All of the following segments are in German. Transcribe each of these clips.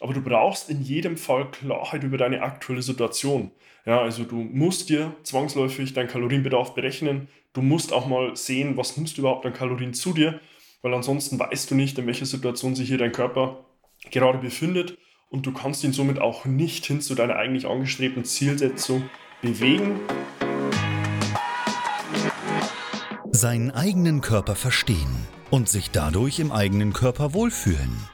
Aber du brauchst in jedem Fall Klarheit über deine aktuelle Situation. Ja, also du musst dir zwangsläufig deinen Kalorienbedarf berechnen. Du musst auch mal sehen, was nimmst du überhaupt an Kalorien zu dir, weil ansonsten weißt du nicht, in welcher Situation sich hier dein Körper gerade befindet und du kannst ihn somit auch nicht hin zu deiner eigentlich angestrebten Zielsetzung bewegen. Seinen eigenen Körper verstehen und sich dadurch im eigenen Körper wohlfühlen.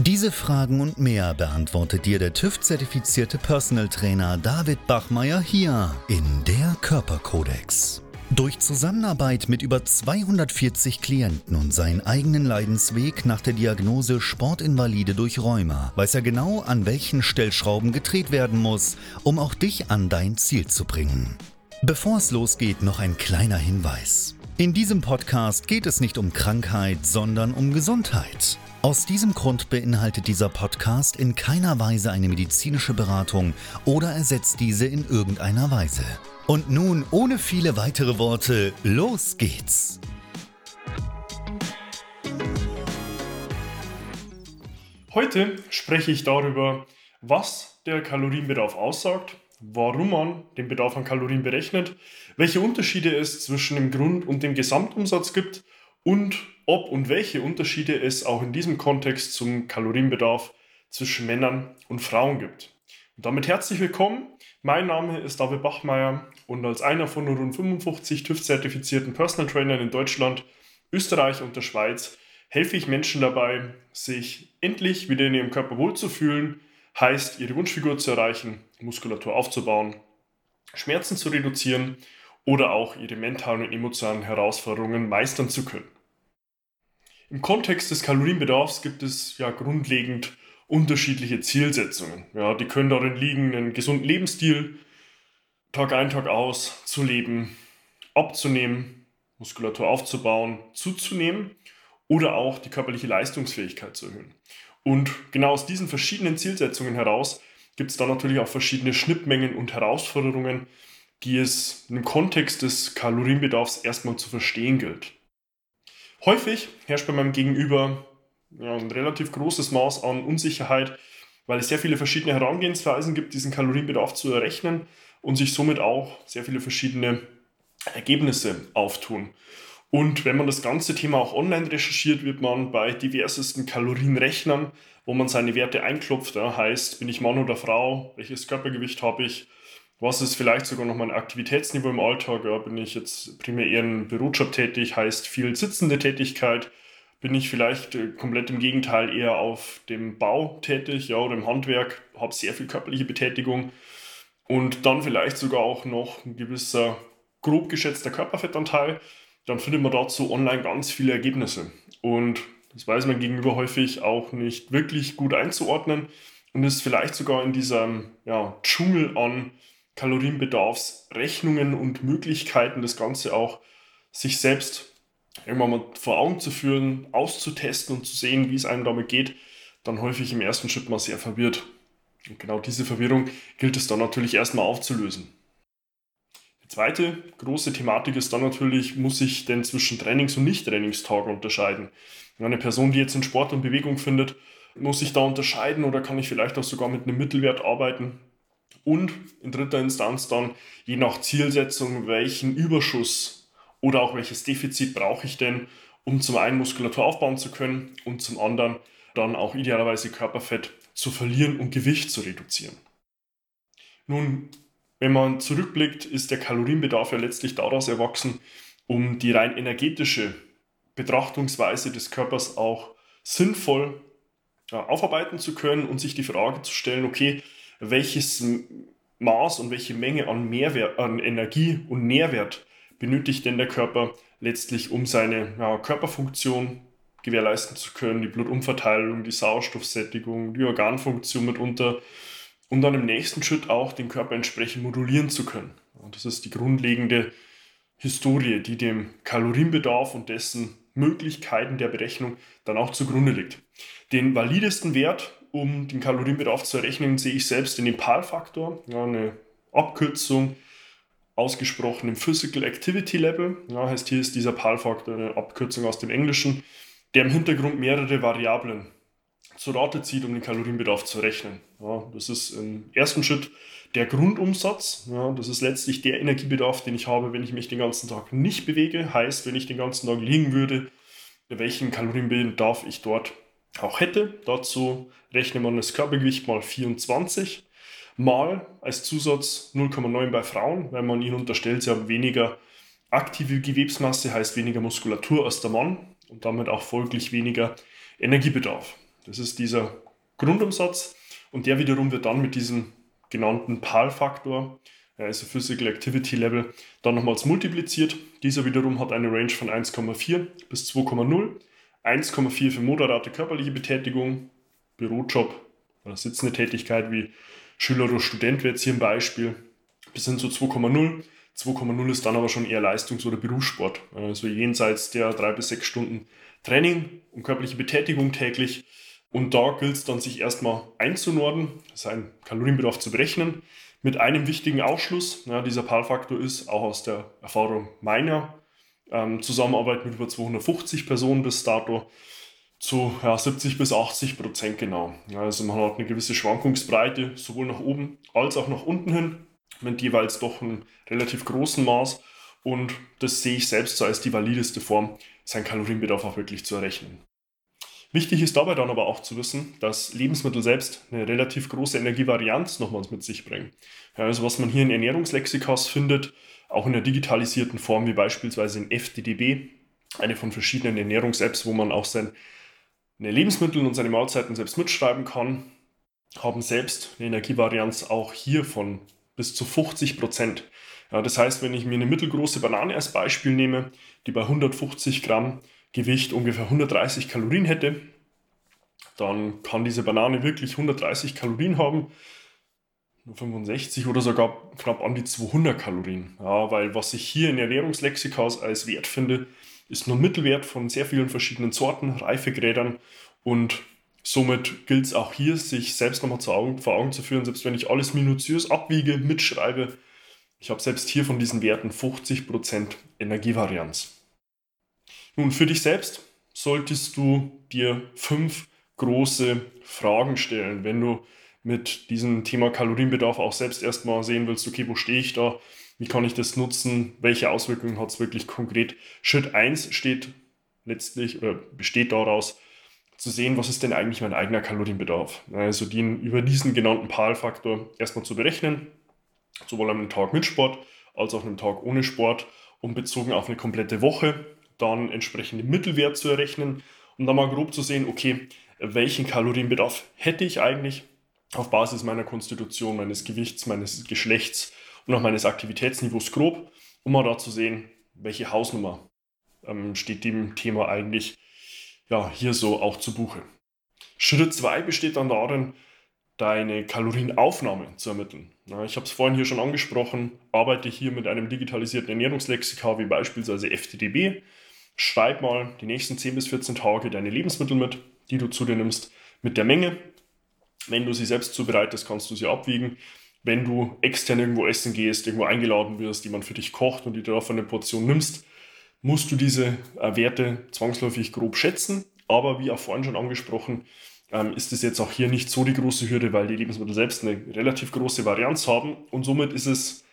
Diese Fragen und mehr beantwortet dir der TÜV-zertifizierte Personal Trainer David Bachmeier hier in der Körperkodex. Durch Zusammenarbeit mit über 240 Klienten und seinen eigenen Leidensweg nach der Diagnose Sportinvalide durch Rheuma weiß er genau, an welchen Stellschrauben gedreht werden muss, um auch dich an dein Ziel zu bringen. Bevor es losgeht, noch ein kleiner Hinweis. In diesem Podcast geht es nicht um Krankheit, sondern um Gesundheit. Aus diesem Grund beinhaltet dieser Podcast in keiner Weise eine medizinische Beratung oder ersetzt diese in irgendeiner Weise. Und nun, ohne viele weitere Worte, los geht's! Heute spreche ich darüber, was der Kalorienbedarf aussagt, warum man den Bedarf an Kalorien berechnet, welche Unterschiede es zwischen dem Grund- und dem Gesamtumsatz gibt und ob und welche Unterschiede es auch in diesem Kontext zum Kalorienbedarf zwischen Männern und Frauen gibt. Und damit herzlich willkommen. Mein Name ist David Bachmeier und als einer von rund 55 TÜV-zertifizierten Personal Trainern in Deutschland, Österreich und der Schweiz helfe ich Menschen dabei, sich endlich wieder in ihrem Körper wohlzufühlen, heißt ihre Wunschfigur zu erreichen, Muskulatur aufzubauen, Schmerzen zu reduzieren oder auch ihre mentalen und emotionalen Herausforderungen meistern zu können. Im Kontext des Kalorienbedarfs gibt es ja grundlegend unterschiedliche Zielsetzungen. Ja, die können darin liegen, einen gesunden Lebensstil Tag ein, Tag aus zu leben, abzunehmen, Muskulatur aufzubauen, zuzunehmen oder auch die körperliche Leistungsfähigkeit zu erhöhen. Und genau aus diesen verschiedenen Zielsetzungen heraus gibt es dann natürlich auch verschiedene Schnittmengen und Herausforderungen, die es im Kontext des Kalorienbedarfs erstmal zu verstehen gilt. Häufig herrscht bei meinem Gegenüber ja, ein relativ großes Maß an Unsicherheit, weil es sehr viele verschiedene Herangehensweisen gibt, diesen Kalorienbedarf zu errechnen und sich somit auch sehr viele verschiedene Ergebnisse auftun. Und wenn man das ganze Thema auch online recherchiert, wird man bei diversesten Kalorienrechnern, wo man seine Werte einklopft, ja, heißt, bin ich Mann oder Frau, welches Körpergewicht habe ich, was ist vielleicht sogar noch mein Aktivitätsniveau im Alltag? Ja, bin ich jetzt primär eher im Bürojob tätig, heißt viel sitzende Tätigkeit? Bin ich vielleicht äh, komplett im Gegenteil eher auf dem Bau tätig ja, oder im Handwerk, habe sehr viel körperliche Betätigung und dann vielleicht sogar auch noch ein gewisser grob geschätzter Körperfettanteil, dann findet man dazu online ganz viele Ergebnisse. Und das weiß man gegenüber häufig auch nicht wirklich gut einzuordnen und ist vielleicht sogar in diesem ja, Dschungel an Kalorienbedarfsrechnungen und Möglichkeiten, das Ganze auch sich selbst irgendwann mal vor Augen zu führen, auszutesten und zu sehen, wie es einem damit geht, dann häufig im ersten Schritt mal sehr verwirrt. Und genau diese Verwirrung gilt es dann natürlich erstmal aufzulösen. Die zweite große Thematik ist dann natürlich, muss ich denn zwischen Trainings- und Nicht-Trainingstagen unterscheiden? Eine Person, die jetzt in Sport und Bewegung findet, muss ich da unterscheiden oder kann ich vielleicht auch sogar mit einem Mittelwert arbeiten? Und in dritter Instanz dann je nach Zielsetzung, welchen Überschuss oder auch welches Defizit brauche ich denn, um zum einen Muskulatur aufbauen zu können und zum anderen dann auch idealerweise Körperfett zu verlieren und Gewicht zu reduzieren. Nun, wenn man zurückblickt, ist der Kalorienbedarf ja letztlich daraus erwachsen, um die rein energetische Betrachtungsweise des Körpers auch sinnvoll aufarbeiten zu können und sich die Frage zu stellen, okay, welches Maß und welche Menge an, Mehrwert, an Energie und Nährwert benötigt denn der Körper letztlich, um seine ja, Körperfunktion gewährleisten zu können, die Blutumverteilung, die Sauerstoffsättigung, die Organfunktion mitunter und dann im nächsten Schritt auch den Körper entsprechend modulieren zu können. Und das ist die grundlegende Historie, die dem Kalorienbedarf und dessen Möglichkeiten der Berechnung dann auch zugrunde liegt. Den validesten Wert, um den Kalorienbedarf zu errechnen, sehe ich selbst in dem PAL-Faktor, ja, eine Abkürzung ausgesprochen im Physical Activity Level. Ja, heißt hier ist dieser PAL-Faktor eine Abkürzung aus dem Englischen, der im Hintergrund mehrere Variablen zu Rate zieht, um den Kalorienbedarf zu rechnen. Ja, das ist im ersten Schritt der Grundumsatz. Ja, das ist letztlich der Energiebedarf, den ich habe, wenn ich mich den ganzen Tag nicht bewege. Heißt, wenn ich den ganzen Tag liegen würde, welchen Kalorienbedarf ich dort auch hätte. Dazu rechnet man das Körpergewicht mal 24 mal als Zusatz 0,9 bei Frauen, weil man ihnen unterstellt, sie haben weniger aktive Gewebsmasse, heißt weniger Muskulatur als der Mann und damit auch folglich weniger Energiebedarf. Das ist dieser Grundumsatz und der wiederum wird dann mit diesem genannten PAL-Faktor, also Physical Activity Level, dann nochmals multipliziert. Dieser wiederum hat eine Range von 1,4 bis 2,0. 1,4 für moderate körperliche Betätigung, Bürojob oder sitzende Tätigkeit wie Schüler oder Student wäre jetzt hier ein Beispiel, bis hin zu 2,0. 2,0 ist dann aber schon eher Leistungs- oder Berufssport. Also jenseits der drei bis sechs Stunden Training und körperliche Betätigung täglich. Und da gilt es dann, sich erstmal einzunorden, seinen Kalorienbedarf zu berechnen. Mit einem wichtigen Ausschluss, ja, dieser PAL-Faktor ist auch aus der Erfahrung meiner ähm, Zusammenarbeit mit über 250 Personen bis dato zu ja, 70 bis 80 Prozent genau. Also man hat eine gewisse Schwankungsbreite sowohl nach oben als auch nach unten hin, mit jeweils doch einem relativ großen Maß. Und das sehe ich selbst so als die valideste Form, seinen Kalorienbedarf auch wirklich zu errechnen. Wichtig ist dabei dann aber auch zu wissen, dass Lebensmittel selbst eine relativ große Energievarianz nochmals mit sich bringen. Ja, also was man hier in Ernährungslexikas findet, auch in der digitalisierten Form wie beispielsweise in FDDB, eine von verschiedenen Ernährungs-Apps, wo man auch seine Lebensmittel und seine Mahlzeiten selbst mitschreiben kann, haben selbst eine Energievarianz auch hier von bis zu 50 Prozent. Ja, das heißt, wenn ich mir eine mittelgroße Banane als Beispiel nehme, die bei 150 Gramm Gewicht ungefähr 130 Kalorien hätte, dann kann diese Banane wirklich 130 Kalorien haben, 65 oder sogar knapp an die 200 Kalorien. Ja, weil was ich hier in Ernährungslexikas als Wert finde, ist nur Mittelwert von sehr vielen verschiedenen Sorten, Reifegrädern und somit gilt es auch hier, sich selbst nochmal vor Augen zu führen, selbst wenn ich alles minutiös abwiege, mitschreibe, ich habe selbst hier von diesen Werten 50% Energievarianz. Nun, für dich selbst solltest du dir fünf große Fragen stellen, wenn du mit diesem Thema Kalorienbedarf auch selbst erstmal sehen willst, okay, wo stehe ich da? Wie kann ich das nutzen? Welche Auswirkungen hat es wirklich konkret? Schritt 1 steht letztlich oder besteht daraus, zu sehen, was ist denn eigentlich mein eigener Kalorienbedarf. Also den über diesen genannten PAL-Faktor erstmal zu berechnen, sowohl an einem Tag mit Sport als auch an einem Tag ohne Sport und bezogen auf eine komplette Woche dann entsprechend den Mittelwert zu errechnen und dann mal grob zu sehen, okay, welchen Kalorienbedarf hätte ich eigentlich auf Basis meiner Konstitution, meines Gewichts, meines Geschlechts und auch meines Aktivitätsniveaus grob, um mal da zu sehen, welche Hausnummer ähm, steht dem Thema eigentlich ja, hier so auch zu Buche. Schritt 2 besteht dann darin, deine Kalorienaufnahme zu ermitteln. Ja, ich habe es vorhin hier schon angesprochen, arbeite hier mit einem digitalisierten Ernährungslexika wie beispielsweise FTDB Schreib mal die nächsten 10 bis 14 Tage deine Lebensmittel mit, die du zu dir nimmst, mit der Menge. Wenn du sie selbst zubereitest, kannst du sie abwiegen. Wenn du extern irgendwo essen gehst, irgendwo eingeladen wirst, jemand für dich kocht und die davon eine Portion nimmst, musst du diese äh, Werte zwangsläufig grob schätzen. Aber wie auch vorhin schon angesprochen, ähm, ist es jetzt auch hier nicht so die große Hürde, weil die Lebensmittel selbst eine relativ große Varianz haben und somit ist es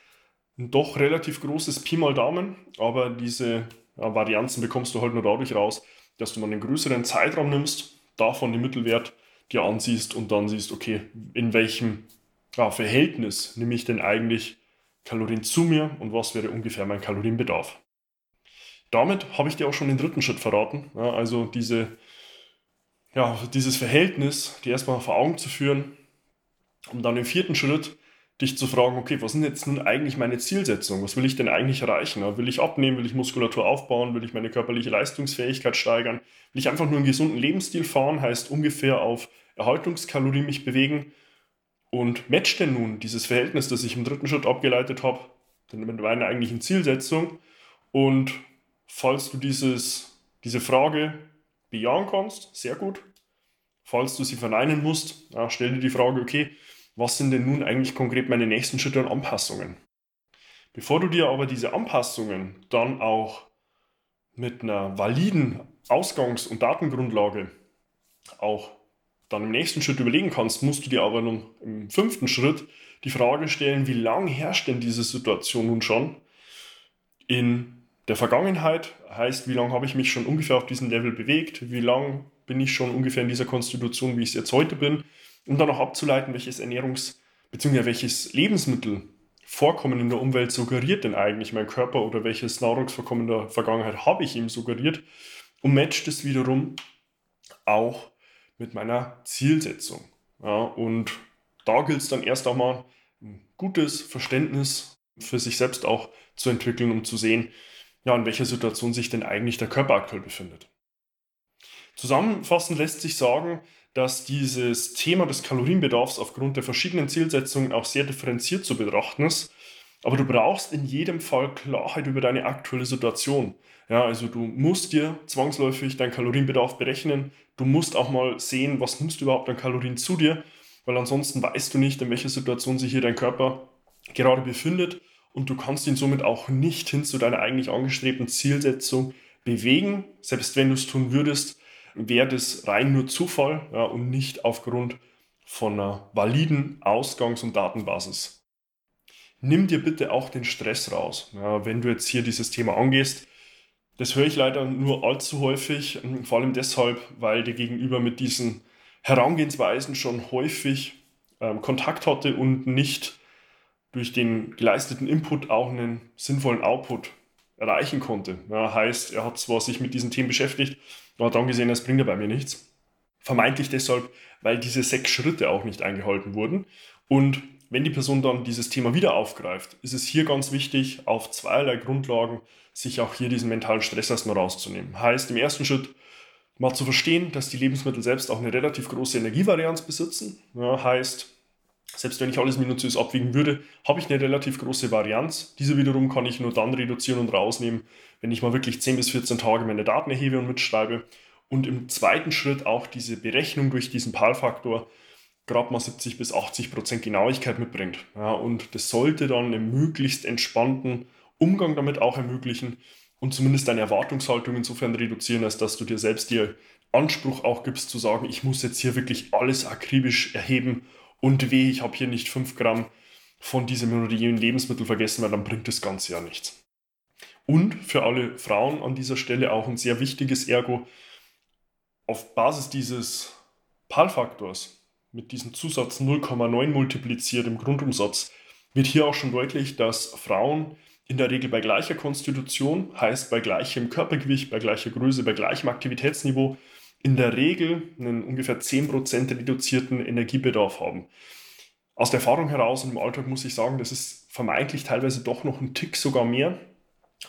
ein doch relativ großes Pi mal Daumen, aber diese ja, Varianzen bekommst du halt nur dadurch raus, dass du mal einen größeren Zeitraum nimmst, davon den Mittelwert dir ansiehst und dann siehst, okay, in welchem ja, Verhältnis nehme ich denn eigentlich Kalorien zu mir und was wäre ungefähr mein Kalorienbedarf. Damit habe ich dir auch schon den dritten Schritt verraten, ja, also diese, ja, dieses Verhältnis, dir erstmal vor Augen zu führen, um dann im vierten Schritt dich zu fragen, okay, was sind jetzt nun eigentlich meine Zielsetzungen? Was will ich denn eigentlich erreichen? Will ich abnehmen? Will ich Muskulatur aufbauen? Will ich meine körperliche Leistungsfähigkeit steigern? Will ich einfach nur einen gesunden Lebensstil fahren? Heißt ungefähr auf Erhaltungskalorien mich bewegen? Und matcht denn nun dieses Verhältnis, das ich im dritten Schritt abgeleitet habe, mit meiner eigentlichen Zielsetzung? Und falls du dieses, diese Frage bejahen kannst, sehr gut. Falls du sie verneinen musst, stell dir die Frage, okay, was sind denn nun eigentlich konkret meine nächsten Schritte und Anpassungen? Bevor du dir aber diese Anpassungen dann auch mit einer validen Ausgangs- und Datengrundlage auch dann im nächsten Schritt überlegen kannst, musst du dir aber nun im fünften Schritt die Frage stellen, wie lange herrscht denn diese Situation nun schon in der Vergangenheit? Heißt, wie lange habe ich mich schon ungefähr auf diesem Level bewegt? Wie lange bin ich schon ungefähr in dieser Konstitution, wie ich es jetzt heute bin? Um dann auch abzuleiten, welches Ernährungs- bzw. welches Lebensmittel Vorkommen in der Umwelt suggeriert denn eigentlich mein Körper oder welches Nahrungsvorkommen der Vergangenheit habe ich ihm suggeriert und matcht es wiederum auch mit meiner Zielsetzung. Ja, und da gilt es dann erst einmal ein gutes Verständnis für sich selbst auch zu entwickeln, um zu sehen, ja, in welcher Situation sich denn eigentlich der Körper aktuell befindet. Zusammenfassend lässt sich sagen, dass dieses Thema des Kalorienbedarfs aufgrund der verschiedenen Zielsetzungen auch sehr differenziert zu betrachten ist. Aber du brauchst in jedem Fall Klarheit über deine aktuelle Situation. Ja, also du musst dir zwangsläufig deinen Kalorienbedarf berechnen. Du musst auch mal sehen, was nimmst du überhaupt an Kalorien zu dir, weil ansonsten weißt du nicht, in welcher Situation sich hier dein Körper gerade befindet und du kannst ihn somit auch nicht hin zu deiner eigentlich angestrebten Zielsetzung bewegen, selbst wenn du es tun würdest wäre das rein nur Zufall ja, und nicht aufgrund von einer validen Ausgangs- und Datenbasis. Nimm dir bitte auch den Stress raus, ja, wenn du jetzt hier dieses Thema angehst. Das höre ich leider nur allzu häufig, vor allem deshalb, weil der Gegenüber mit diesen Herangehensweisen schon häufig ähm, Kontakt hatte und nicht durch den geleisteten Input auch einen sinnvollen Output erreichen konnte. Ja, heißt, er hat zwar sich mit diesen Themen beschäftigt, aber dann gesehen, es bringt ja bei mir nichts. Vermeintlich deshalb, weil diese sechs Schritte auch nicht eingehalten wurden. Und wenn die Person dann dieses Thema wieder aufgreift, ist es hier ganz wichtig, auf zweierlei Grundlagen sich auch hier diesen mentalen Stress erstmal rauszunehmen. Heißt, im ersten Schritt mal zu verstehen, dass die Lebensmittel selbst auch eine relativ große Energievarianz besitzen. Ja, heißt, selbst wenn ich alles minutiös abwiegen würde, habe ich eine relativ große Varianz. Diese wiederum kann ich nur dann reduzieren und rausnehmen, wenn ich mal wirklich 10 bis 14 Tage meine Daten erhebe und mitschreibe. Und im zweiten Schritt auch diese Berechnung durch diesen PAL-Faktor gerade mal 70 bis 80 Prozent Genauigkeit mitbringt. Ja, und das sollte dann einen möglichst entspannten Umgang damit auch ermöglichen und zumindest deine Erwartungshaltung insofern reduzieren, als dass du dir selbst dir Anspruch auch gibst zu sagen, ich muss jetzt hier wirklich alles akribisch erheben und weh, ich habe hier nicht 5 Gramm von diesem oder jenem Lebensmittel vergessen, weil dann bringt das Ganze ja nichts. Und für alle Frauen an dieser Stelle auch ein sehr wichtiges Ergo, auf Basis dieses PAL-Faktors mit diesem Zusatz 0,9 multipliziert im Grundumsatz wird hier auch schon deutlich, dass Frauen in der Regel bei gleicher Konstitution, heißt bei gleichem Körpergewicht, bei gleicher Größe, bei gleichem Aktivitätsniveau, in der Regel einen ungefähr 10% reduzierten Energiebedarf haben. Aus der Erfahrung heraus und im Alltag muss ich sagen, das ist vermeintlich teilweise doch noch ein Tick sogar mehr.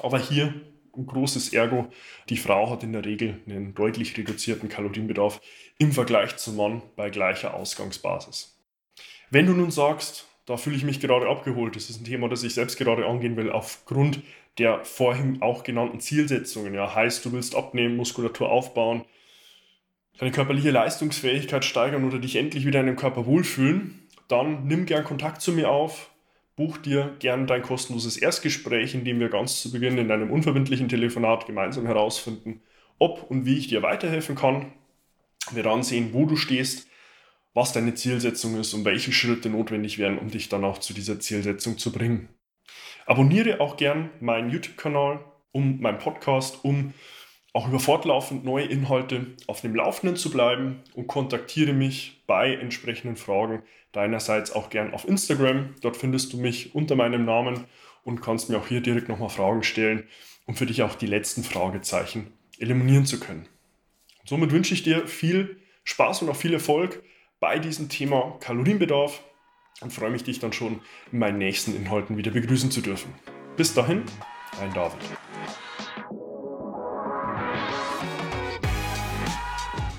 Aber hier ein großes Ergo. Die Frau hat in der Regel einen deutlich reduzierten Kalorienbedarf im Vergleich zum Mann bei gleicher Ausgangsbasis. Wenn du nun sagst, da fühle ich mich gerade abgeholt, das ist ein Thema, das ich selbst gerade angehen will, aufgrund der vorhin auch genannten Zielsetzungen. Ja, heißt, du willst abnehmen, Muskulatur aufbauen, deine körperliche Leistungsfähigkeit steigern oder dich endlich wieder in deinem Körper wohlfühlen, dann nimm gern Kontakt zu mir auf, buch dir gern dein kostenloses Erstgespräch, in dem wir ganz zu Beginn in einem unverbindlichen Telefonat gemeinsam herausfinden, ob und wie ich dir weiterhelfen kann. Wir dann sehen, wo du stehst, was deine Zielsetzung ist und welche Schritte notwendig wären, um dich dann auch zu dieser Zielsetzung zu bringen. Abonniere auch gern meinen YouTube-Kanal, um meinen Podcast, um auch über fortlaufend neue Inhalte auf dem Laufenden zu bleiben und kontaktiere mich bei entsprechenden Fragen deinerseits auch gern auf Instagram. Dort findest du mich unter meinem Namen und kannst mir auch hier direkt nochmal Fragen stellen, um für dich auch die letzten Fragezeichen eliminieren zu können. Und somit wünsche ich dir viel Spaß und auch viel Erfolg bei diesem Thema Kalorienbedarf. und freue mich, dich dann schon in meinen nächsten Inhalten wieder begrüßen zu dürfen. Bis dahin, dein David.